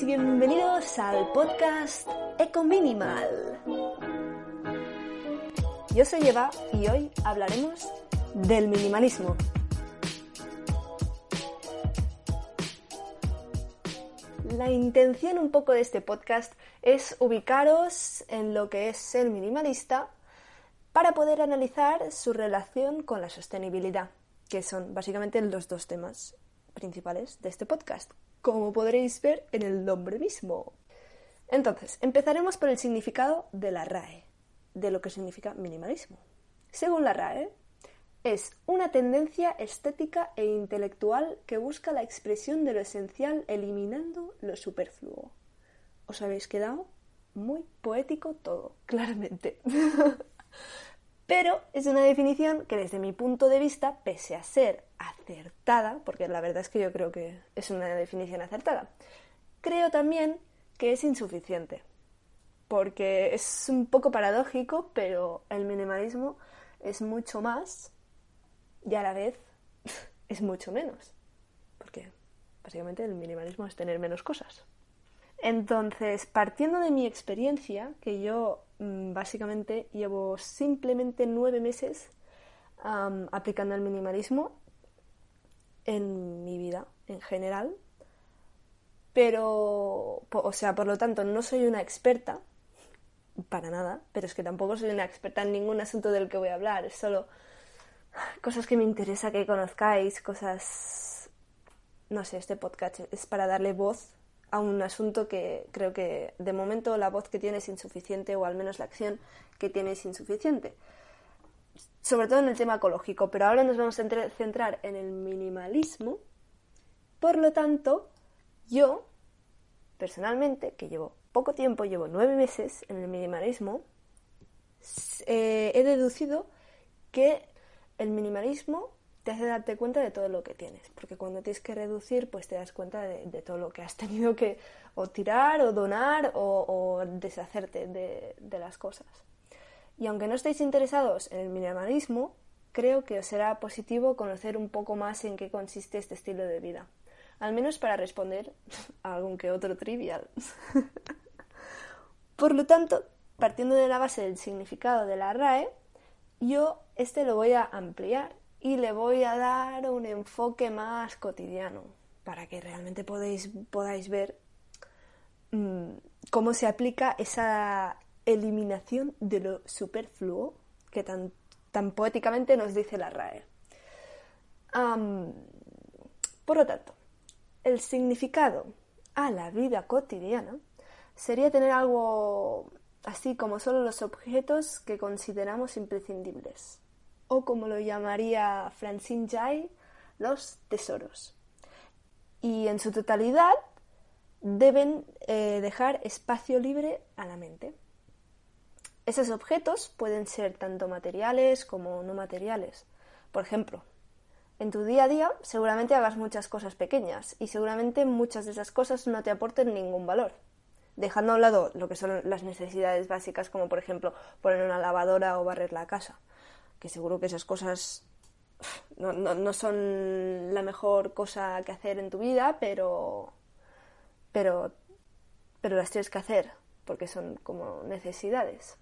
Y bienvenidos al podcast Eco Minimal. Yo soy Eva y hoy hablaremos del minimalismo. La intención un poco de este podcast es ubicaros en lo que es el minimalista para poder analizar su relación con la sostenibilidad, que son básicamente los dos temas principales de este podcast, como podréis ver en el nombre mismo. Entonces, empezaremos por el significado de la RAE, de lo que significa minimalismo. Según la RAE, es una tendencia estética e intelectual que busca la expresión de lo esencial eliminando lo superfluo. ¿Os habéis quedado? Muy poético todo, claramente. Pero es una definición que desde mi punto de vista, pese a ser acertada, porque la verdad es que yo creo que es una definición acertada, creo también que es insuficiente. Porque es un poco paradójico, pero el minimalismo es mucho más y a la vez es mucho menos. Porque básicamente el minimalismo es tener menos cosas. Entonces, partiendo de mi experiencia, que yo básicamente llevo simplemente nueve meses aplicando el minimalismo en mi vida en general, pero, o sea, por lo tanto, no soy una experta, para nada, pero es que tampoco soy una experta en ningún asunto del que voy a hablar, es solo cosas que me interesa que conozcáis, cosas... No sé, este podcast es para darle voz a un asunto que creo que de momento la voz que tiene es insuficiente o al menos la acción que tiene es insuficiente. Sobre todo en el tema ecológico, pero ahora nos vamos a centrar en el minimalismo. Por lo tanto, yo, personalmente, que llevo poco tiempo, llevo nueve meses en el minimalismo, eh, he deducido que el minimalismo te hace darte cuenta de todo lo que tienes, porque cuando tienes que reducir, pues te das cuenta de, todo lo que has tenido que o tirar o donar o, deshacerte de, las cosas. Y aunque no estéis interesados en el minimalismo, creo que os será positivo conocer un poco más en qué consiste este estilo de vida, al menos para responder a algún que otro trivial. Por lo tanto, partiendo de la base del significado de la RAE, yo este lo voy a ampliar y le voy a dar un enfoque más cotidiano para que realmente podéis, podáis ver mm, cómo se aplica esa eliminación de lo superfluo que tan, tan poéticamente nos dice la RAE. por lo tanto, el significado a la vida cotidiana sería tener algo así como solo los objetos que consideramos imprescindibles, o como lo llamaría Francine Jay, los tesoros. Y en su totalidad deben eh, dejar espacio libre a la mente. Esos objetos pueden ser tanto materiales como no materiales. Por ejemplo, en tu día a día seguramente hagas muchas cosas pequeñas y seguramente muchas de esas cosas no te aporten ningún valor dejando a un lado lo que son las necesidades básicas, como por ejemplo poner una lavadora o barrer la casa, que seguro que esas cosas no, no, son la mejor cosa que hacer en tu vida, pero, pero, pero las tienes que hacer, porque son como necesidades.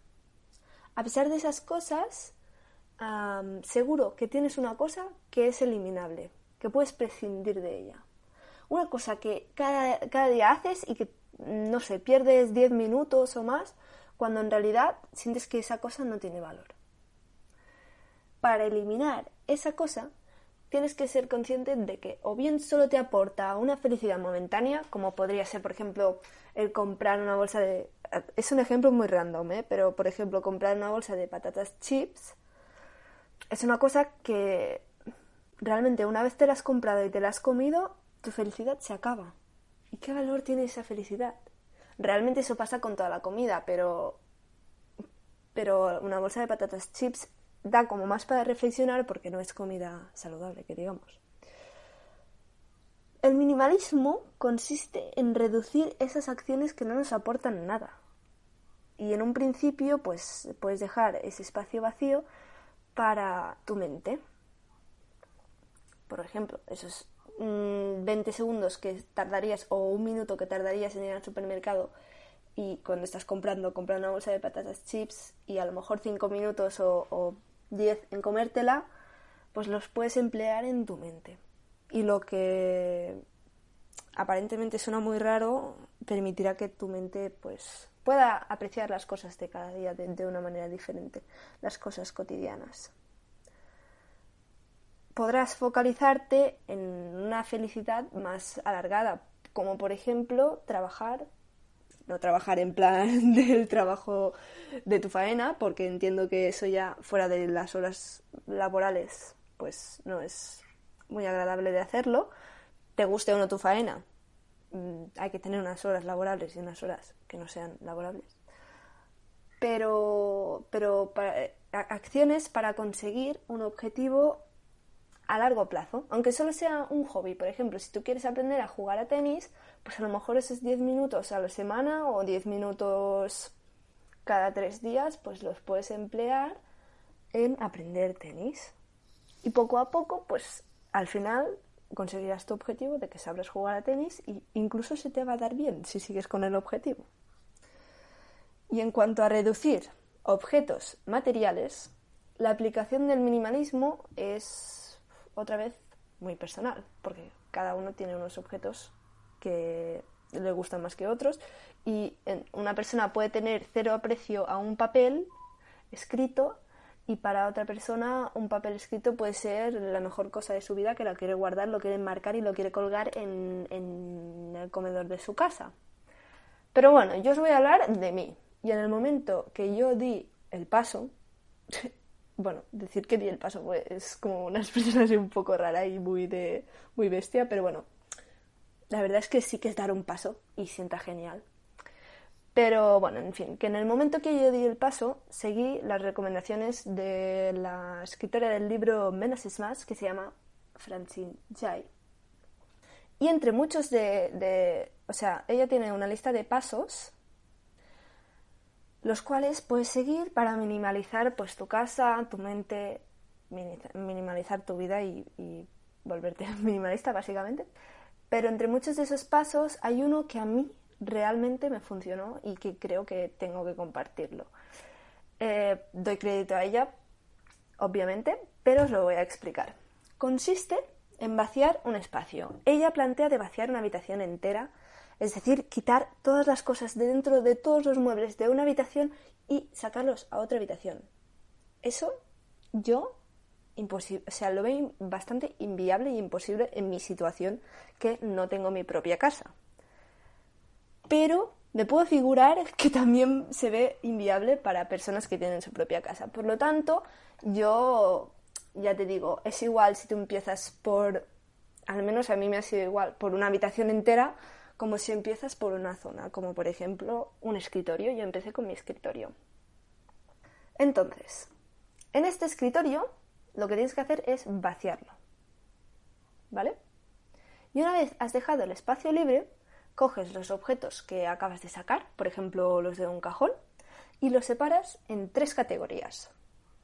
A pesar de esas cosas, seguro que tienes una cosa que es eliminable, que puedes prescindir de ella. Una cosa que cada, cada día haces y que no sé, pierdes 10 minutos o más cuando en realidad sientes que esa cosa no tiene valor. Para eliminar esa cosa, tienes que ser consciente de que o bien solo te aporta una felicidad momentánea, como podría ser, por ejemplo, el comprar una bolsa de... Es un ejemplo muy random, ¿eh? pero por ejemplo, comprar una bolsa de patatas chips es una cosa que realmente una vez te la has comprado y te la has comido, tu felicidad se acaba. ¿Y qué valor tiene esa felicidad? Realmente eso pasa con toda la comida, pero pero una bolsa de patatas chips da como más para reflexionar porque no es comida saludable, que digamos. El minimalismo consiste en reducir esas acciones que no nos aportan nada. Y en un principio, pues puedes dejar ese espacio vacío para tu mente. Por ejemplo, esos 20 mm, segundos que tardarías o un minuto que tardarías en ir al supermercado y cuando estás comprando, comprar una bolsa de patatas chips y a lo mejor 5 minutos o 10 en comértela, pues los puedes emplear en tu mente. Y lo que aparentemente suena muy raro permitirá que tu mente pues pueda apreciar las cosas de cada día de, de una manera diferente, las cosas cotidianas. Podrás focalizarte en una felicidad más alargada, como por ejemplo trabajar no trabajar en plan del trabajo de tu faena, porque entiendo que eso ya fuera de las horas laborales, pues no es muy agradable de hacerlo. Te guste o no tu faena, mm, hay que tener unas horas laborables y unas horas que no sean laborables. Pero, pero eh, acciones para conseguir un objetivo a largo plazo, aunque solo sea un hobby. Por ejemplo, si tú quieres aprender a jugar a tenis, pues a lo mejor esos 10 minutos a la semana o 10 minutos cada tres días, pues los puedes emplear en aprender tenis. Y poco a poco, pues al final conseguirás tu objetivo de que sabrás jugar a tenis e incluso se te va a dar bien si sigues con el objetivo. Y en cuanto a reducir objetos materiales, la aplicación del minimalismo es otra vez muy personal, porque cada uno tiene unos objetos que le gustan más que otros y una persona puede tener cero aprecio a un papel escrito y para otra persona un papel escrito puede ser la mejor cosa de su vida que lo quiere guardar, lo quiere marcar y lo quiere colgar en, en el comedor de su casa. Pero bueno, yo os voy a hablar de mí. Y en el momento que yo di el paso, bueno, decir que di el paso pues, es como una expresión así un poco rara y muy de muy bestia, pero bueno, la verdad es que sí que es dar un paso y sienta genial. Pero bueno, en fin, que en el momento que yo di el paso, seguí las recomendaciones de la escritora del libro Menos es más, que se llama Francine Jai. Y entre muchos de, de, O sea, ella tiene una lista de pasos los cuales puedes seguir para minimalizar pues tu casa, tu mente, minimalizar tu vida y, volverte minimalista básicamente. Pero entre muchos de esos pasos hay uno que a mí realmente me funcionó y que creo que tengo que compartirlo. Eh, doy crédito a ella, obviamente, pero os lo voy a explicar. Consiste en vaciar un espacio. Ella plantea de vaciar una habitación entera es decir, quitar todas las cosas de dentro de todos los muebles de una habitación y sacarlos a otra habitación. Eso yo o sea, lo veo bastante inviable y imposible en mi situación que no tengo mi propia casa. Pero me puedo figurar que también se ve inviable para personas que tienen su propia casa. Por lo tanto, yo ya te digo, es igual si tú empiezas por, al menos a mí me ha sido igual, por una habitación entera como si empiezas por una zona, como por ejemplo un escritorio. Yo empecé con mi escritorio. Entonces, en este escritorio lo que tienes que hacer es vaciarlo. ¿Vale? Y una vez has dejado el espacio libre, coges los objetos que acabas de sacar, por ejemplo los de un cajón, y los separas en tres categorías.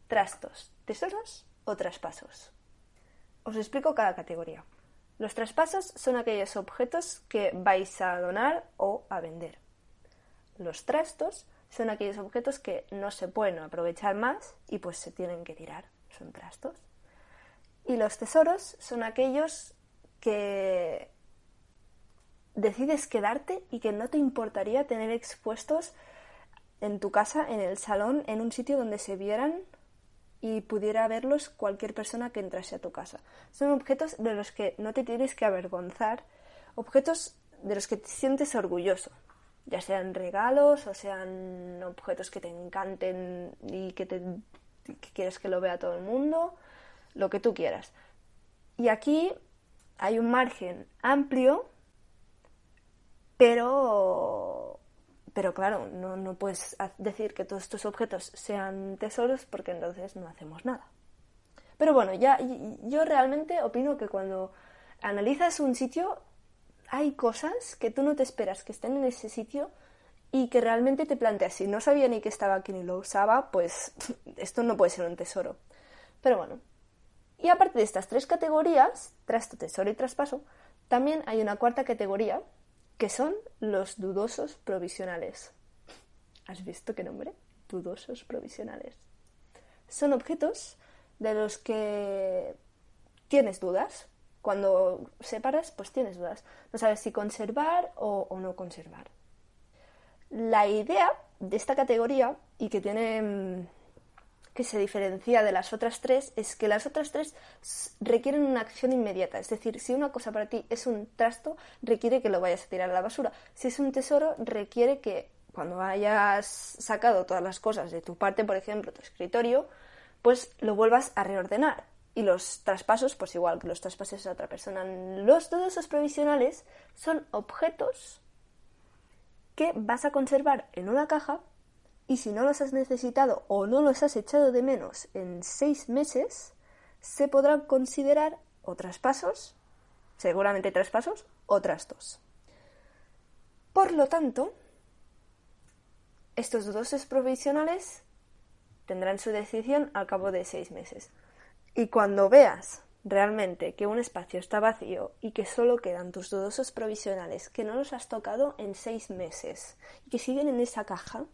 Trastos, tesoros o traspasos. Os explico cada categoría. Los traspasos son aquellos objetos que vais a donar o a vender. Los trastos son aquellos objetos que no se pueden aprovechar más y pues se tienen que tirar. Son trastos. Y los tesoros son aquellos que decides quedarte y que no te importaría tener expuestos en tu casa, en el salón, en un sitio donde se vieran y pudiera verlos cualquier persona que entrase a tu casa. Son objetos de los que no te tienes que avergonzar, objetos de los que te sientes orgulloso, ya sean regalos o sean objetos que te encanten y que, te, que quieres que lo vea todo el mundo, lo que tú quieras. Y aquí hay un margen amplio, pero, pero claro, no, no puedes decir que todos estos objetos sean tesoros porque entonces no hacemos nada. Pero bueno, ya yo realmente opino que cuando analizas un sitio hay cosas que tú no te esperas que estén en ese sitio y que realmente te planteas, si no sabía ni que estaba aquí ni lo usaba, pues esto no puede ser un tesoro. Pero bueno. Y aparte de estas tres categorías, trasto, tesoro y traspaso, también hay una cuarta categoría que son los dudosos provisionales. ¿Has visto qué nombre? Dudosos provisionales. Son objetos de los que tienes dudas. Cuando separas, pues tienes dudas. No sabes si conservar o, no conservar. La idea de esta categoría y que tiene mm, que se diferencia de las otras tres es que las otras tres requieren una acción inmediata. Es decir, si una cosa para ti es un trasto, requiere que lo vayas a tirar a la basura. Si es un tesoro, requiere que cuando hayas sacado todas las cosas de tu parte, por ejemplo, tu escritorio, pues lo vuelvas a reordenar. Y los traspasos, pues igual que los traspases a otra persona. Los todos esos provisionales son objetos que vas a conservar en una caja y si no los has necesitado o no los has echado de menos en seis meses, se podrán considerar o traspasos, seguramente traspasos, o trastos. Por lo tanto, estos dos provisionales tendrán su decisión al cabo de seis meses. Y cuando veas realmente que un espacio está vacío y que solo quedan tus dudosos provisionales que no los has tocado en seis meses y que siguen en esa caja,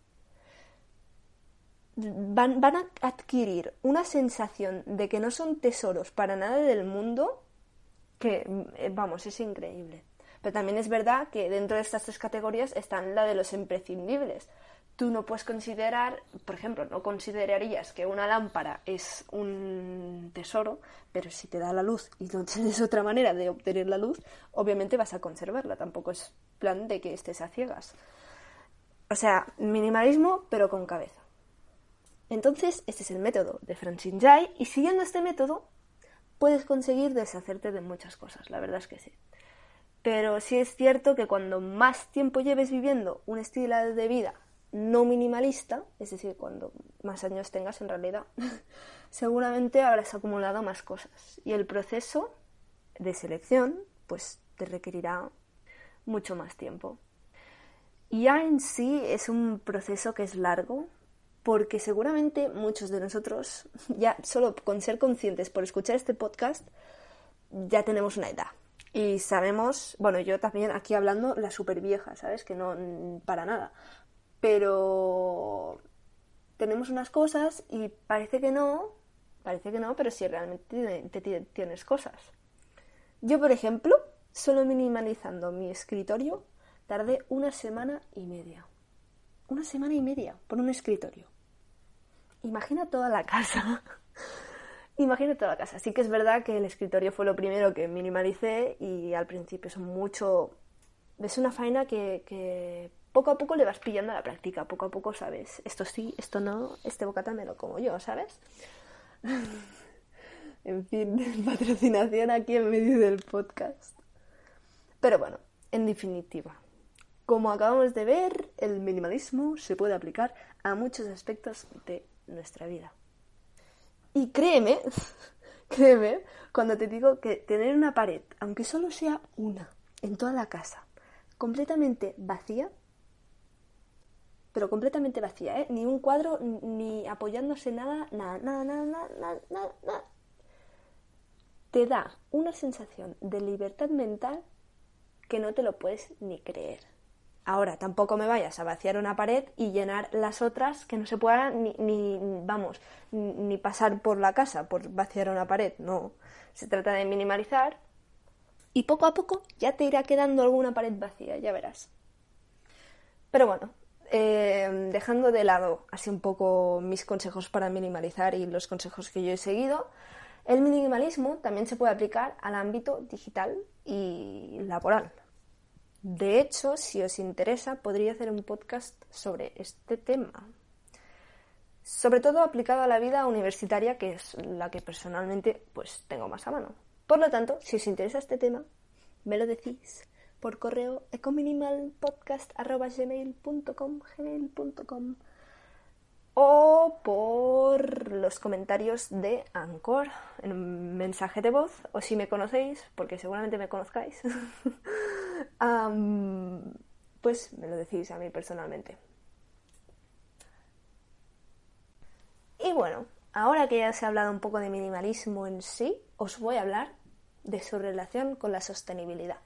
van, van, a adquirir una sensación de que no son tesoros para nada del mundo que, eh, vamos, es increíble. Pero también es verdad que dentro de estas tres categorías están la de los imprescindibles. Tú no puedes considerar, por ejemplo, no considerarías que una lámpara es un tesoro, pero si te da la luz y no tienes otra manera de obtener la luz, obviamente vas a conservarla. Tampoco es plan de que estés a ciegas. O sea, minimalismo, pero con cabeza. Entonces, este es el método de Francine Jai y siguiendo este método puedes conseguir deshacerte de muchas cosas, la verdad es que sí. Pero sí es cierto que cuando más tiempo lleves viviendo un estilo de vida no minimalista, es decir, cuando más años tengas en realidad, seguramente habrás acumulado más cosas y el proceso de selección pues te requerirá mucho más tiempo. Y ya en sí es un proceso que es largo, porque seguramente muchos de nosotros, ya solo con ser conscientes por escuchar este podcast, ya tenemos una edad. Y sabemos, bueno, yo también aquí hablando la super vieja, ¿sabes? Que no, para nada. Pero tenemos unas cosas y parece que no, parece que no, pero sí realmente tienes cosas. Yo, por ejemplo, solo minimalizando mi escritorio, tardé una semana y media. Una semana y media por un escritorio imagina toda la casa. imagina toda la casa. Sí que es verdad que el escritorio fue lo primero que minimalicé y al principio es mucho... Es una faena que, poco a poco le vas pillando a la práctica, poco a poco sabes, esto sí, esto no, este bocata me lo como yo, ¿sabes? en fin, patrocinación aquí en medio del podcast. Pero bueno, en definitiva, como acabamos de ver, el minimalismo se puede aplicar a muchos aspectos de nuestra vida. Y créeme, créeme, cuando te digo que tener una pared, aunque solo sea una, en toda la casa, completamente vacía, pero completamente vacía, ¿eh? Ni un cuadro, ni apoyándose nada, nada, nada, nada, nada, nada, nada. Te da una sensación de libertad mental que no te lo puedes ni creer. Ahora, tampoco me vayas a vaciar una pared y llenar las otras que no se puedan ni, ni, vamos, ni pasar por la casa por vaciar una pared. No, se trata de minimalizar y poco a poco ya te irá quedando alguna pared vacía, ya verás. Pero bueno, eh, dejando de lado así un poco mis consejos para minimalizar y los consejos que yo he seguido, el minimalismo también se puede aplicar al ámbito digital y laboral. De hecho, si os interesa, podría hacer un podcast sobre este tema. Sobre todo aplicado a la vida universitaria, que es la que personalmente pues tengo más a mano. Por lo tanto, si os interesa este tema, me lo decís por correo ecominimalpodcast.gmail.com gmail.com o por los comentarios de Anchor en un mensaje de voz o si me conocéis, porque seguramente me conozcáis, pues me lo decís a mí personalmente. Y bueno, ahora que ya se ha hablado un poco de minimalismo en sí, os voy a hablar de su relación con la sostenibilidad.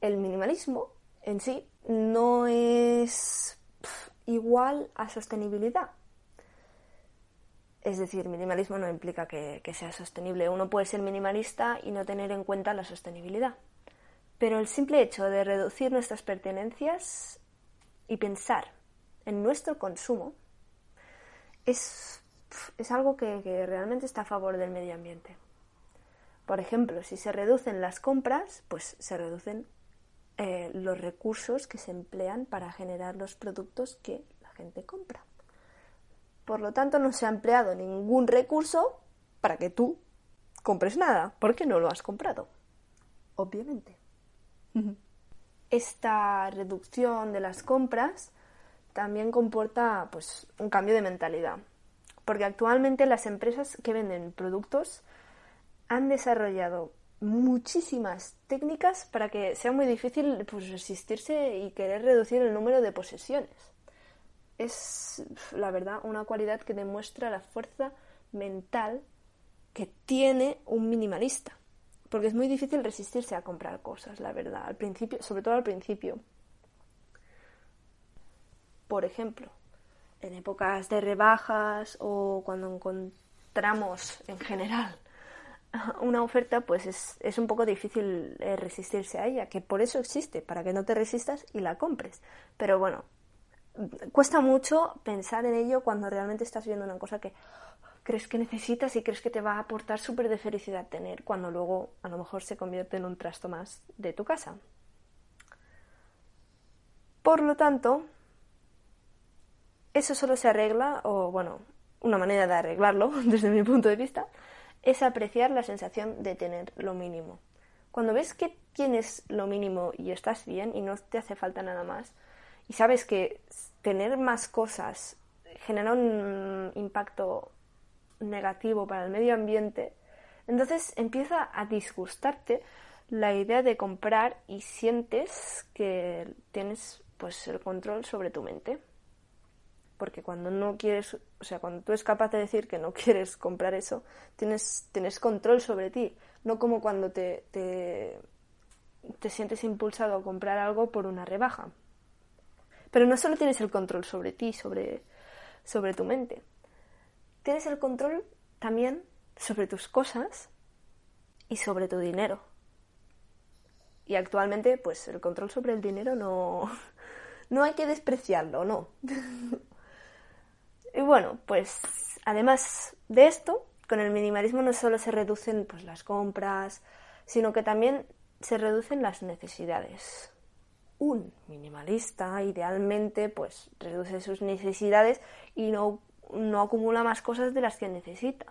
El minimalismo en sí no es igual a sostenibilidad. Es decir, minimalismo no implica que, sea sostenible. Uno puede ser minimalista y no tener en cuenta la sostenibilidad. Pero el simple hecho de reducir nuestras pertenencias y pensar en nuestro consumo es, algo que, realmente está a favor del medio ambiente. Por ejemplo, si se reducen las compras, pues se reducen eh, los recursos que se emplean para generar los productos que la gente compra. Por lo tanto, no se ha empleado ningún recurso para que tú compres nada, porque no lo has comprado. Obviamente. Esta reducción de las compras también comporta pues, un cambio de mentalidad, porque actualmente las empresas que venden productos han desarrollado muchísimas técnicas para que sea muy difícil pues, resistirse y querer reducir el número de posesiones. Es, la verdad, una cualidad que demuestra la fuerza mental que tiene un minimalista. Porque es muy difícil resistirse a comprar cosas, la verdad, al principio, sobre todo al principio. Por ejemplo, en épocas de rebajas o cuando encontramos en general una oferta, pues es, un poco difícil eh, resistirse a ella, que por eso existe, para que no te resistas y la compres. Pero bueno, cuesta mucho pensar en ello cuando realmente estás viendo una cosa que crees que necesitas y crees que te va a aportar súper de felicidad tener, cuando luego a lo mejor se convierte en un trasto más de tu casa. Por lo tanto, eso solo se arregla, o bueno, una manera de arreglarlo desde mi punto de vista, es apreciar la sensación de tener lo mínimo. Cuando ves que tienes lo mínimo y estás bien y no te hace falta nada más, y sabes que tener más cosas genera un impacto negativo para el medio ambiente, entonces empieza a disgustarte la idea de comprar y sientes que tienes pues el control sobre tu mente porque cuando no quieres, o sea, cuando tú eres capaz de decir que no quieres comprar eso, tienes, tienes control sobre ti, no como cuando te, te, te sientes impulsado a comprar algo por una rebaja. Pero no solo tienes el control sobre ti, sobre, sobre tu mente, tienes el control también sobre tus cosas y sobre tu dinero. Y actualmente, pues el control sobre el dinero no, no hay que despreciarlo, no. Y bueno, pues además de esto, con el minimalismo no solo se reducen pues, las compras, sino que también se reducen las necesidades. Un minimalista idealmente pues reduce sus necesidades y no, no acumula más cosas de las que necesita.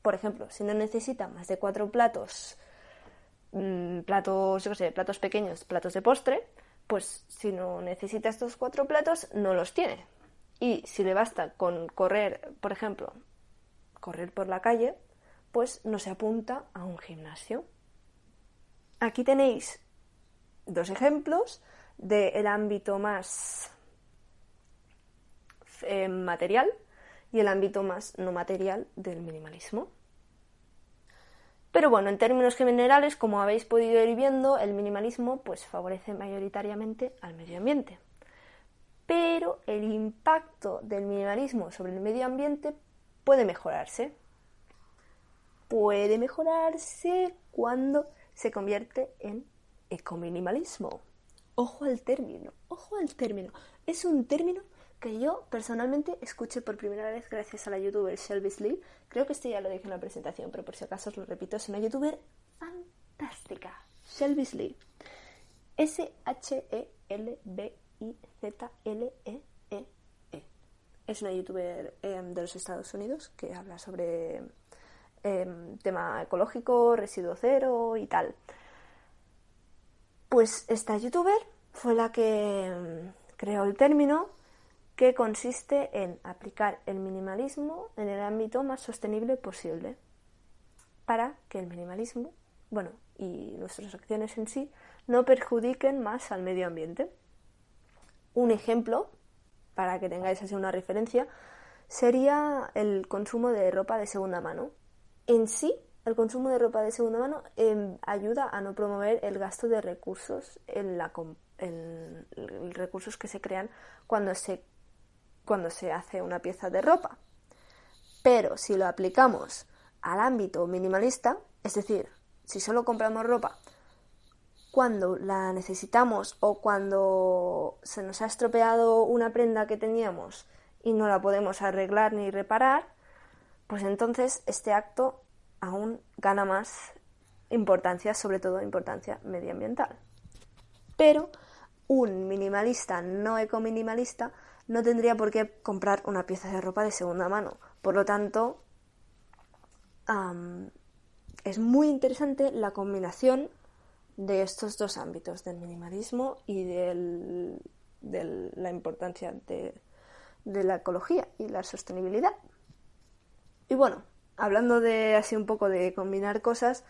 Por ejemplo, si no necesita más de cuatro platos, mm, platos, yo sé, platos pequeños, platos de postre, pues si no necesita estos cuatro platos, no los tiene. Y si le basta con correr, por ejemplo, correr por la calle, pues no se apunta a un gimnasio. Aquí tenéis dos ejemplos del ámbito más eh, material y el ámbito más no material del minimalismo. Pero bueno, en términos generales, como habéis podido ir viendo, el minimalismo pues favorece mayoritariamente al medio ambiente pero el impacto del minimalismo sobre el medio ambiente puede mejorarse. Puede mejorarse cuando se convierte en ecominimalismo. Ojo al término, ojo al término. Es un término que yo personalmente escuché por primera vez gracias a la youtuber Shelby Lee. Creo que este ya lo dije en la presentación, pero por si acaso os lo repito, es una youtuber fantástica. Shelby Lee. S-H-E-L-B I-Z-L-E-E-E. Es una youtuber em, de los Estados Unidos que habla sobre em, tema ecológico, residuo cero y tal. Pues esta youtuber fue la que em, creó el término que consiste en aplicar el minimalismo en el ámbito más sostenible posible para que el minimalismo, bueno, y nuestras acciones en sí, no perjudiquen más al medio ambiente. Un ejemplo, para que tengáis así una referencia, sería el consumo de ropa de segunda mano. En sí, el consumo de ropa de segunda mano em, ayuda a no promover el gasto de recursos en la recursos que se crean cuando se cuando se hace una pieza de ropa. Pero si lo aplicamos al ámbito minimalista, es decir, si solo compramos ropa cuando la necesitamos o cuando se nos ha estropeado una prenda que teníamos y no la podemos arreglar ni reparar, pues entonces este acto aún gana más importancia, sobre todo importancia medioambiental. Pero un minimalista no ecominimalista no tendría por qué comprar una pieza de ropa de segunda mano. Por lo tanto, es muy interesante la combinación de estos dos ámbitos, del minimalismo y de la importancia de, de la ecología y la sostenibilidad. Y bueno, hablando de así un poco de combinar cosas,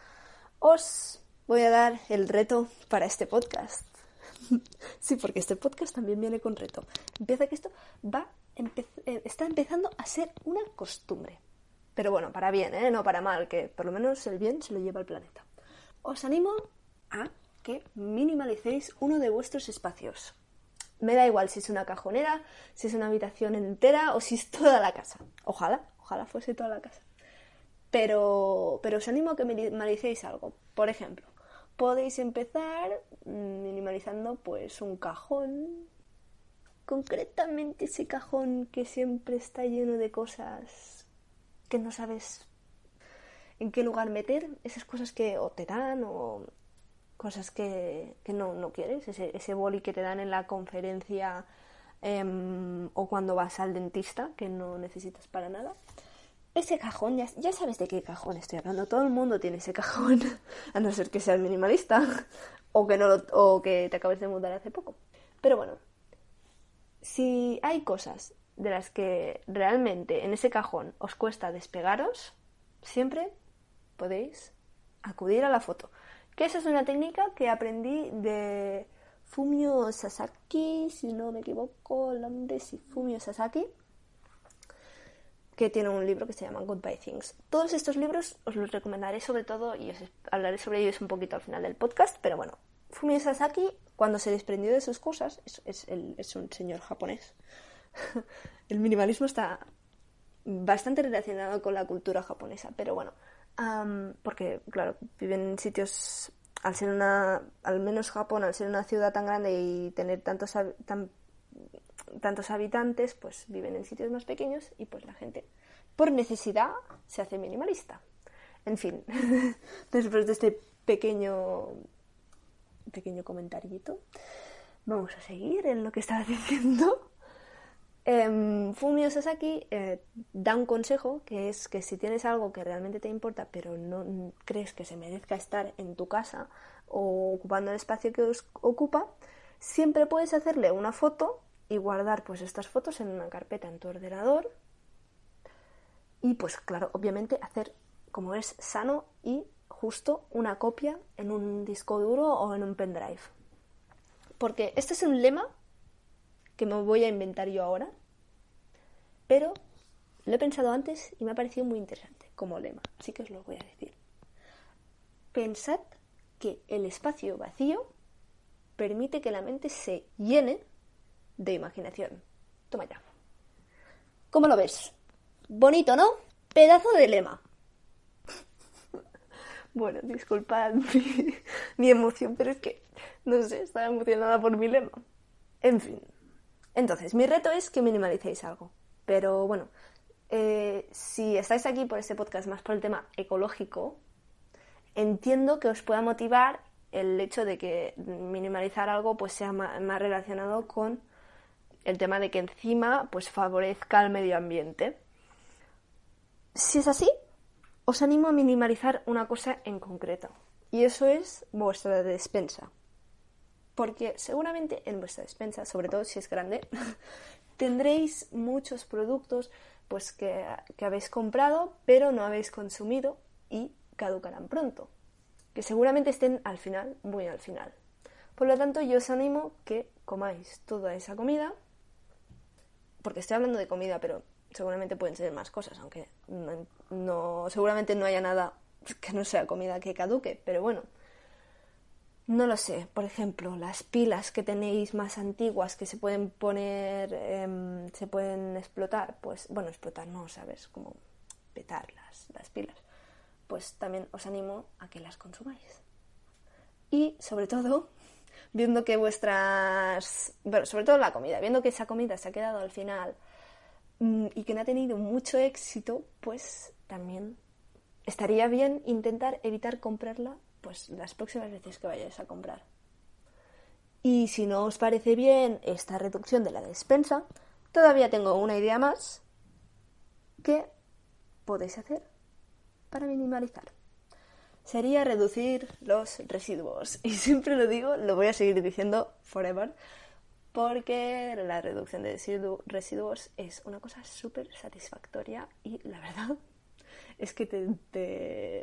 os voy a dar el reto para este podcast. sí, porque este podcast también viene con reto. Empieza que esto va eh, está empezando a ser una costumbre. Pero bueno, para bien, ¿eh? no para mal, que por lo menos el bien se lo lleva el planeta. Os animo a que minimalicéis uno de vuestros espacios. Me da igual si es una cajonera, si es una habitación entera o si es toda la casa. Ojalá, ojalá fuese toda la casa. Pero, pero os animo a que minimalicéis algo. Por ejemplo, podéis empezar minimalizando pues un cajón. Concretamente ese cajón que siempre está lleno de cosas que no sabes en qué lugar meter, esas cosas que o te dan o cosas que, no, no, quieres, ese, ese, boli que te dan en la conferencia em, o cuando vas al dentista que no necesitas para nada. Ese cajón, ya, ya, sabes de qué cajón estoy hablando, todo el mundo tiene ese cajón, a no ser que seas minimalista o que, no o que te acabes de mudar hace poco. Pero bueno, si hay cosas de las que realmente en ese cajón os cuesta despegaros, siempre podéis acudir a la foto que esa es una técnica que aprendí de Fumio Sasaki, si no me equivoco, el es Fumio Sasaki, que tiene un libro que se llama Goodbye Things. Todos estos libros os los recomendaré sobre todo y os hablaré sobre ellos un poquito al final del podcast, pero bueno, Fumio Sasaki, cuando se desprendió de sus cosas, es, es un señor japonés. el minimalismo está bastante relacionado con la cultura japonesa, pero bueno, porque, claro, viven en sitios, al ser una, al menos Japón, al ser una ciudad tan grande y tener tantos, tantos habitantes, pues viven en sitios más pequeños y pues la gente, por necesidad, se hace minimalista. En fin, después de este pequeño, pequeño comentarito, vamos a seguir en lo que estaba diciendo. Em, Fumio Sasaki eh, da un consejo que es que si tienes algo que realmente te importa pero no crees que se merezca estar en tu casa o ocupando el espacio que os ocupa, siempre puedes hacerle una foto y guardar pues estas fotos en una carpeta en tu ordenador y pues claro, obviamente hacer como es sano y justo una copia en un disco duro o en un pendrive. Porque este es un lema que me voy a inventar yo ahora, pero lo he pensado antes y me ha parecido muy interesante como lema, así que os lo voy a decir. Pensad que el espacio vacío permite que la mente se llene de imaginación. Toma ya. ¿Cómo lo ves? Bonito, ¿no? Pedazo de lema. bueno, disculpad mi, mi emoción, pero es que, no sé, estaba emocionada por mi lema. En fin. Entonces, mi reto es que minimalicéis algo. Pero bueno, eh, si estáis aquí por este podcast más por el tema ecológico, entiendo que os pueda motivar el hecho de que minimalizar algo pues sea más, relacionado con el tema de que encima pues favorezca al medio ambiente. Si es así, os animo a minimalizar una cosa en concreto, y eso es vuestra despensa. Porque seguramente en vuestra despensa, sobre todo si es grande, tendréis muchos productos pues que, habéis comprado pero no habéis consumido y caducarán pronto. Que seguramente estén al final, muy al final. Por lo tanto, yo os animo que comáis toda esa comida, porque estoy hablando de comida, pero seguramente pueden ser más cosas, aunque no, seguramente no haya nada que no sea comida que caduque, pero bueno, no lo sé. Por ejemplo, las pilas que tenéis más antiguas que se pueden poner, em, se pueden explotar, pues bueno, explotar no, ¿sabes? Como petar las, las pilas. Pues también os animo a que las consumáis. Y sobre todo, viendo que vuestras, bueno, sobre todo la comida, viendo que esa comida se ha quedado al final mm, y que no ha tenido mucho éxito, pues también estaría bien intentar evitar comprarla pues las próximas veces que vayáis a comprar. Y si no os parece bien esta reducción de la despensa, todavía tengo una idea más que podéis hacer para minimalizar sería reducir los residuos. Y siempre lo digo, lo voy a seguir diciendo forever, porque la reducción de residuos es una cosa súper satisfactoria y la verdad es que te, te,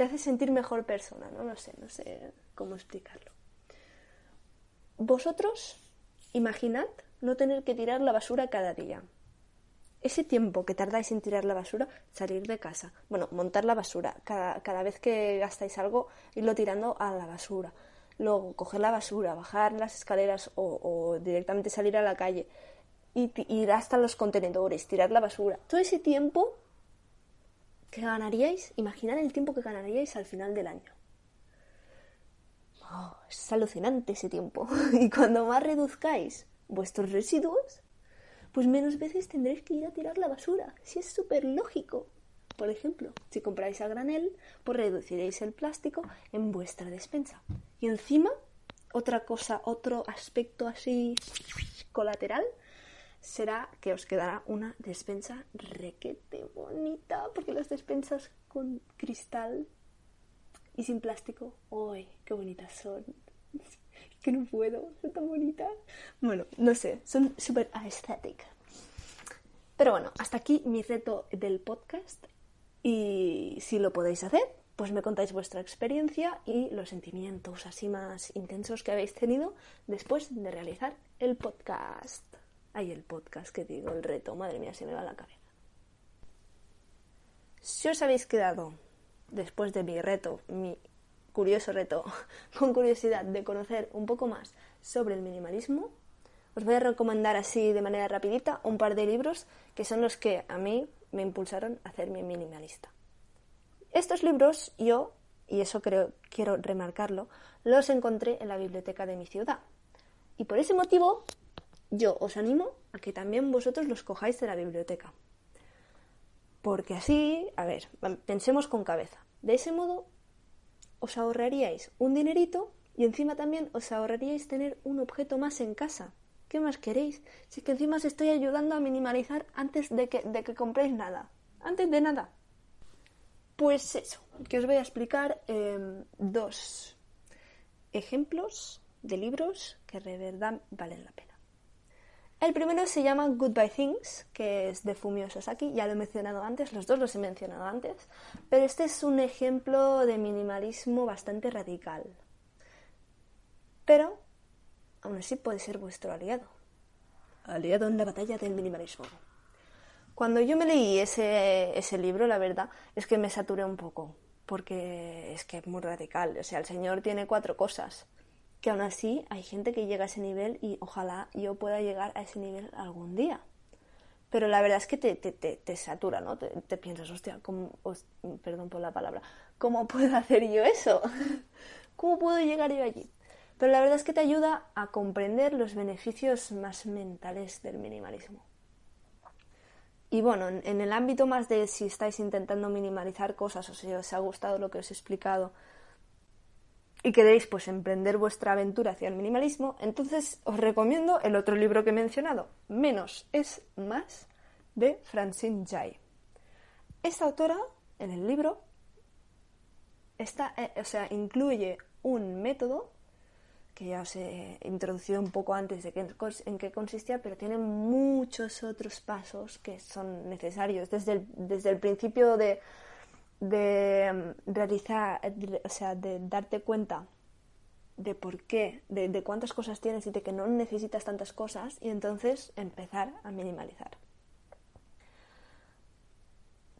te, hace sentir mejor persona, ¿no? No sé, no sé cómo explicarlo. Vosotros imaginad no tener que tirar la basura cada día. Ese tiempo que tardáis en tirar la basura, salir de casa, bueno, montar la basura, cada, cada vez que gastáis algo, irlo tirando a la basura, luego coger la basura, bajar las escaleras o, directamente salir a la calle, y ir hasta los contenedores, tirar la basura, todo ese tiempo que ganaríais, imaginad el tiempo que ganaríais al final del año. Oh, es alucinante ese tiempo. y cuando más reduzcáis vuestros residuos, pues menos veces tendréis que ir a tirar la basura. Si es súper lógico. Por ejemplo, si compráis a granel, pues reduciréis el plástico en vuestra despensa. Y encima, otra cosa, otro aspecto así colateral, será que os quedará una despensa requete bonita, porque las despensas con cristal y sin plástico, ¡ay, qué bonitas son! que no puedo, son tan bonitas. Bueno, no sé, son súper aesthetic. Pero bueno, hasta aquí mi reto del podcast y si lo podéis hacer, pues me contáis vuestra experiencia y los sentimientos así más intensos que habéis tenido después de realizar el podcast. Ay, el podcast que digo, el reto, madre mía, se me va la cabeza. Si os habéis quedado después de mi reto, mi curioso reto, con curiosidad de conocer un poco más sobre el minimalismo, os voy a recomendar así de manera rapidita un par de libros que son los que a mí me impulsaron a hacerme minimalista. Estos libros yo, y eso creo, quiero remarcarlo, los encontré en la biblioteca de mi ciudad. Y por ese motivo yo os animo a que también vosotros los cojáis de la biblioteca. Porque así, a ver, pensemos con cabeza. De ese modo os ahorraríais un dinerito y encima también os ahorraríais tener un objeto más en casa. ¿Qué más queréis? Si es que encima os estoy ayudando a minimalizar antes de que, de que compréis nada. Antes de nada. Pues eso, que os voy a explicar em, dos ejemplos de libros que de verdad valen la pena. El primero se llama Goodbye Things, que es de Fumio Sasaki, ya lo he mencionado antes, los dos los he mencionado antes, pero este es un ejemplo de minimalismo bastante radical. Pero, aún así puede ser vuestro aliado. Aliado en la batalla del minimalismo. Cuando yo me leí ese, ese libro, la verdad, es que me saturé un poco, porque es que es muy radical. O sea, el señor tiene cuatro cosas que aún así hay gente que llega a ese nivel y ojalá yo pueda llegar a ese nivel algún día. Pero la verdad es que te, te, te, satura, ¿no? Te, piensas, hostia, ¿cómo, perdón por la palabra, ¿cómo puedo hacer yo eso? ¿Cómo puedo llegar yo allí? Pero la verdad es que te ayuda a comprender los beneficios más mentales del minimalismo. Y bueno, en el ámbito más de si estáis intentando minimalizar cosas o si os ha gustado lo que os he explicado, y queréis pues emprender vuestra aventura hacia el minimalismo, entonces os recomiendo el otro libro que he mencionado, Menos es más, de Francine Jay. Esta autora en el libro está, eh, o sea, incluye un método que ya os he introducido un poco antes de en qué consistía, pero tiene muchos otros pasos que son necesarios desde desde el principio de, de mm, realizar, o sea, de darte cuenta de por qué, de, de, cuántas cosas tienes y de que no necesitas tantas cosas y entonces empezar a minimalizar.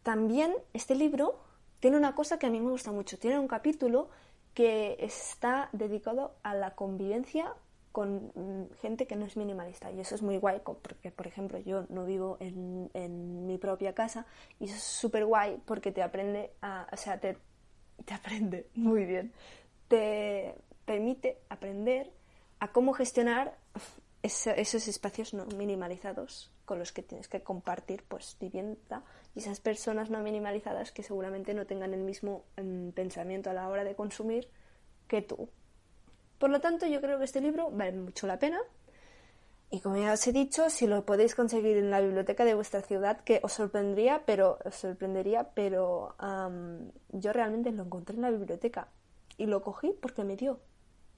También este libro tiene una cosa que a mí me gusta mucho. Tiene un capítulo que está dedicado a la convivencia con mm, gente que no es minimalista. Y eso es muy guay, porque, por ejemplo, yo no vivo en, mi propia casa y eso es súper guay porque te aprende a, o sea, te, te aprende muy bien. Te permite aprender a cómo gestionar esos espacios no minimalizados con los que tienes que compartir pues vivienda y esas personas no minimalizadas que seguramente no tengan el mismo em, pensamiento a la hora de consumir que tú. Por lo tanto, yo creo que este libro vale mucho la pena. Y como ya os he dicho, si lo podéis conseguir en la biblioteca de vuestra ciudad, que os sorprendería, pero os sorprendería, pero yo realmente lo encontré en la biblioteca y lo cogí porque me dio.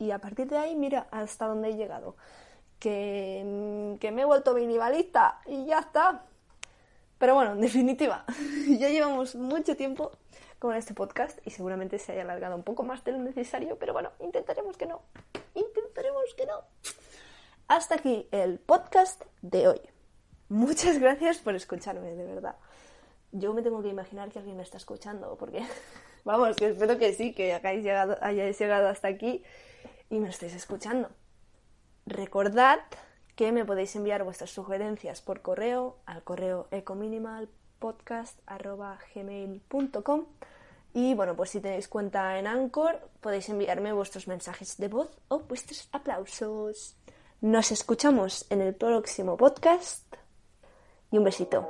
Y a partir de ahí, mira hasta dónde he llegado que, me he vuelto minimalista y ya está. Pero bueno, en definitiva, ya llevamos mucho tiempo con este podcast y seguramente se haya alargado un poco más de lo necesario, pero bueno, intentaremos que no. Intentaremos que no. Hasta aquí el podcast de hoy. Muchas gracias por escucharme, de verdad. Yo me tengo que imaginar que alguien me está escuchando, porque, vamos, que espero que sí, que hayáis llegado, hayáis llegado hasta aquí y me estéis escuchando. Recordad que me podéis enviar vuestras sugerencias por correo al correo ecominimalpodcast.gmail.com y bueno, pues si tenéis cuenta en Anchor podéis enviarme vuestros mensajes de voz o vuestros aplausos. Nos escuchamos en el próximo podcast y un besito.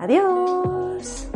Adiós.